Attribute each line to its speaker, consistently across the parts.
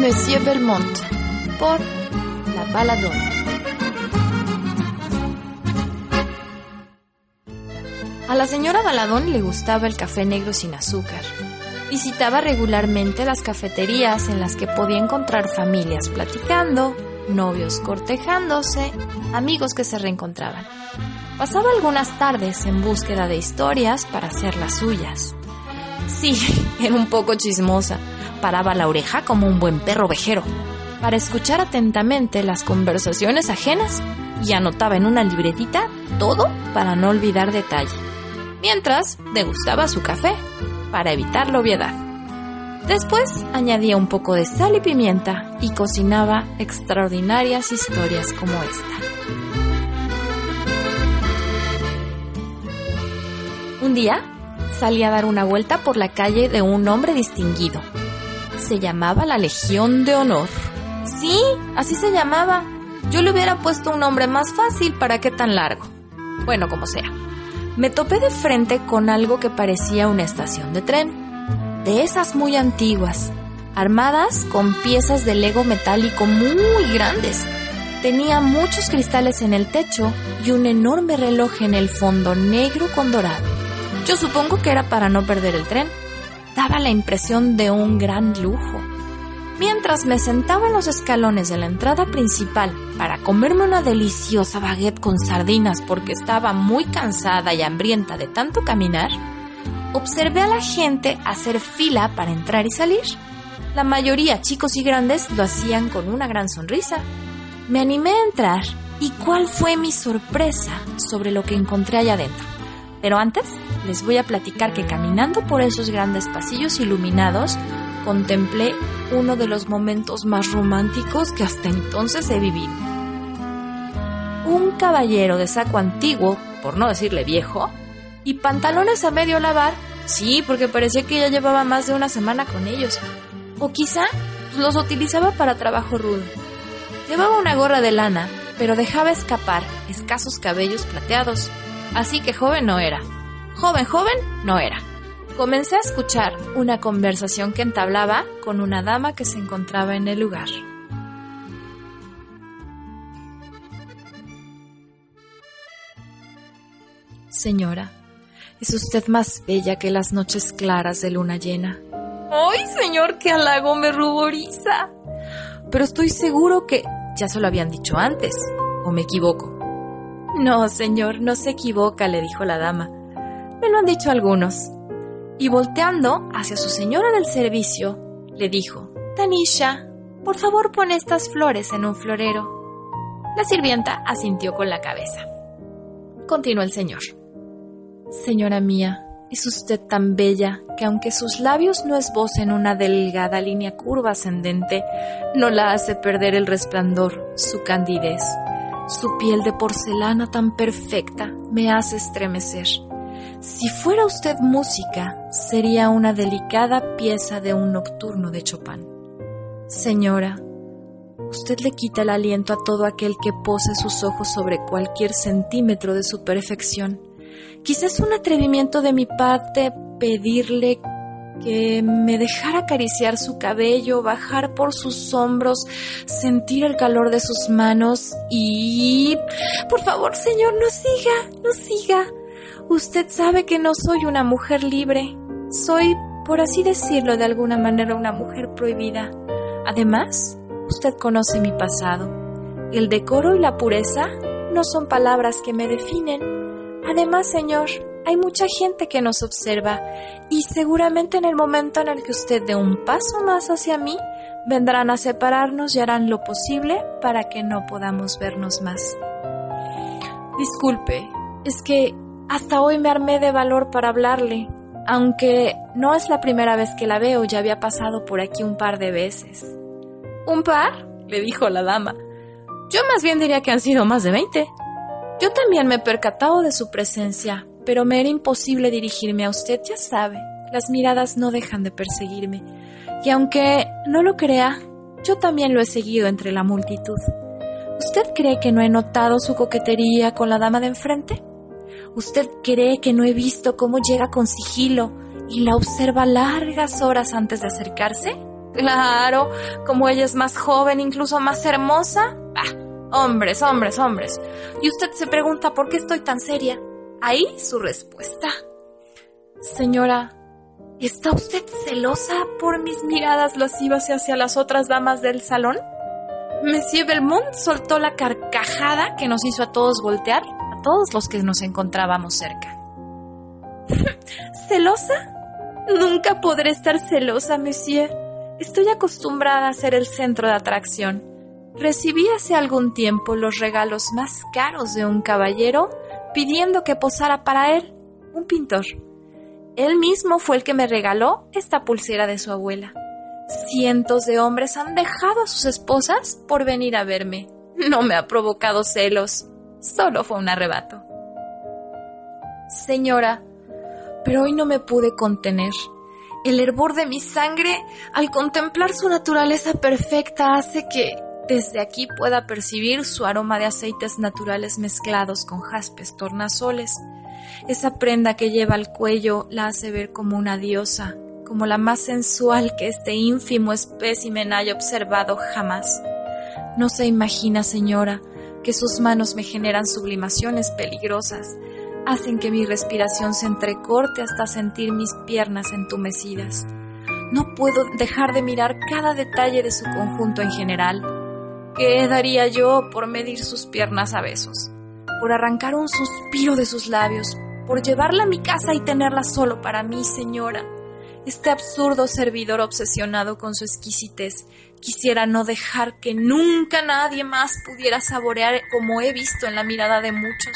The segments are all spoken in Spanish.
Speaker 1: Monsieur Belmont por La Baladón. A la señora Baladón le gustaba el café negro sin azúcar. Visitaba regularmente las cafeterías en las que podía encontrar familias platicando, novios cortejándose, amigos que se reencontraban. Pasaba algunas tardes en búsqueda de historias para hacer las suyas. Sí, era un poco chismosa. Paraba la oreja como un buen perro vejero para escuchar atentamente las conversaciones ajenas y anotaba en una libretita todo para no olvidar detalle. Mientras degustaba su café para evitar la obviedad. Después añadía un poco de sal y pimienta y cocinaba extraordinarias historias como esta. Un día salí a dar una vuelta por la calle de un hombre distinguido. Se llamaba la Legión de Honor. Sí, así se llamaba. Yo le hubiera puesto un nombre más fácil, ¿para qué tan largo? Bueno, como sea. Me topé de frente con algo que parecía una estación de tren. De esas muy antiguas, armadas con piezas de lego metálico muy grandes. Tenía muchos cristales en el techo y un enorme reloj en el fondo negro con dorado. Yo supongo que era para no perder el tren. Daba la impresión de un gran lujo. Mientras me sentaba en los escalones de la entrada principal para comerme una deliciosa baguette con sardinas porque estaba muy cansada y hambrienta de tanto caminar, observé a la gente hacer fila para entrar y salir. La mayoría, chicos y grandes, lo hacían con una gran sonrisa. Me animé a entrar y cuál fue mi sorpresa sobre lo que encontré allá adentro. Pero antes les voy a platicar que caminando por esos grandes pasillos iluminados, contemplé uno de los momentos más románticos que hasta entonces he vivido. Un caballero de saco antiguo, por no decirle viejo, y pantalones a medio lavar, sí, porque parecía que ya llevaba más de una semana con ellos. O quizá los utilizaba para trabajo rudo. Llevaba una gorra de lana, pero dejaba escapar escasos cabellos plateados, así que joven no era. Joven, joven no era. Comencé a escuchar una conversación que entablaba con una dama que se encontraba en el lugar. Señora, es usted más bella que las noches claras de luna llena. ¡Ay, señor, qué halago me ruboriza! Pero estoy seguro que ya se lo habían dicho antes, ¿o me equivoco? No, señor, no se equivoca, le dijo la dama. Me lo han dicho algunos. Y volteando hacia su señora del servicio, le dijo, Tanisha, por favor pon estas flores en un florero. La sirvienta asintió con la cabeza. Continuó el señor. Señora mía, es usted tan bella que aunque sus labios no esbocen una delgada línea curva ascendente, no la hace perder el resplandor, su candidez. Su piel de porcelana tan perfecta me hace estremecer. Si fuera usted música, sería una delicada pieza de un nocturno de Chopin. Señora, usted le quita el aliento a todo aquel que pose sus ojos sobre cualquier centímetro de su perfección. Quizás un atrevimiento de mi parte pedirle que me dejara acariciar su cabello, bajar por sus hombros, sentir el calor de sus manos y... Por favor, señor, no siga, no siga. Usted sabe que no soy una mujer libre. Soy, por así decirlo de alguna manera, una mujer prohibida. Además, usted conoce mi pasado. El decoro y la pureza no son palabras que me definen. Además, señor, hay mucha gente que nos observa y seguramente en el momento en el que usted dé un paso más hacia mí, vendrán a separarnos y harán lo posible para que no podamos vernos más. Disculpe, es que hasta hoy me armé de valor para hablarle, aunque no es la primera vez que la veo, ya había pasado por aquí un par de veces. ¿Un par? le dijo la dama. Yo más bien diría que han sido más de veinte. Yo también me he percatado de su presencia, pero me era imposible dirigirme a usted, ya sabe. Las miradas no dejan de perseguirme. Y aunque no lo crea, yo también lo he seguido entre la multitud. ¿Usted cree que no he notado su coquetería con la dama de enfrente? ¿Usted cree que no he visto cómo llega con sigilo y la observa largas horas antes de acercarse? Claro, como ella es más joven, incluso más hermosa. Bah, hombres, hombres, hombres. Y usted se pregunta por qué estoy tan seria. Ahí su respuesta. Señora, ¿está usted celosa por mis miradas lascivas hacia las otras damas del salón? Monsieur Belmont soltó la carcajada que nos hizo a todos voltear, a todos los que nos encontrábamos cerca. ¿Celosa? Nunca podré estar celosa, monsieur. Estoy acostumbrada a ser el centro de atracción. Recibí hace algún tiempo los regalos más caros de un caballero pidiendo que posara para él, un pintor. Él mismo fue el que me regaló esta pulsera de su abuela. Cientos de hombres han dejado a sus esposas por venir a verme. No me ha provocado celos, solo fue un arrebato. Señora, pero hoy no me pude contener. El hervor de mi sangre, al contemplar su naturaleza perfecta, hace que desde aquí pueda percibir su aroma de aceites naturales mezclados con jaspes tornasoles. Esa prenda que lleva al cuello la hace ver como una diosa, como la más sensual que este ínfimo espécimen haya observado jamás. No se imagina, señora, que sus manos me generan sublimaciones peligrosas, hacen que mi respiración se entrecorte hasta sentir mis piernas entumecidas. No puedo dejar de mirar cada detalle de su conjunto en general. ¿Qué daría yo por medir sus piernas a besos? Por arrancar un suspiro de sus labios, por llevarla a mi casa y tenerla solo para mí, señora. Este absurdo servidor obsesionado con su exquisitez quisiera no dejar que nunca nadie más pudiera saborear como he visto en la mirada de muchos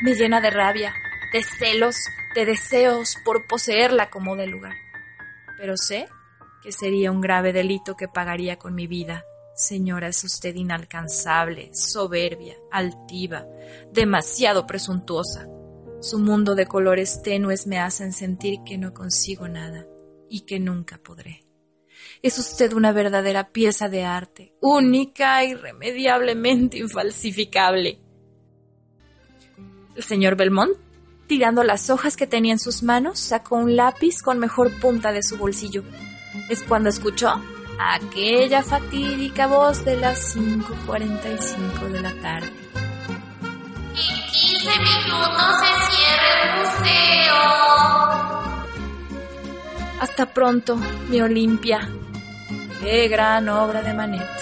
Speaker 1: me llena de rabia, de celos, de deseos por poseerla como de lugar. Pero sé que sería un grave delito que pagaría con mi vida. Señora, es usted inalcanzable, soberbia, altiva, demasiado presuntuosa. Su mundo de colores tenues me hacen sentir que no consigo nada y que nunca podré. Es usted una verdadera pieza de arte, única, irremediablemente infalsificable. El señor Belmont, tirando las hojas que tenía en sus manos, sacó un lápiz con mejor punta de su bolsillo. Es cuando escuchó aquella fatídica voz de las 5.45 de la tarde.
Speaker 2: En 15 minutos se cierra el museo.
Speaker 1: Hasta pronto, mi Olimpia. Qué gran obra de Manet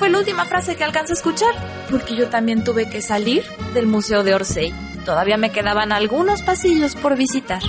Speaker 1: fue la última frase que alcanzé a escuchar, porque yo también tuve que salir del Museo de Orsay. Todavía me quedaban algunos pasillos por visitar.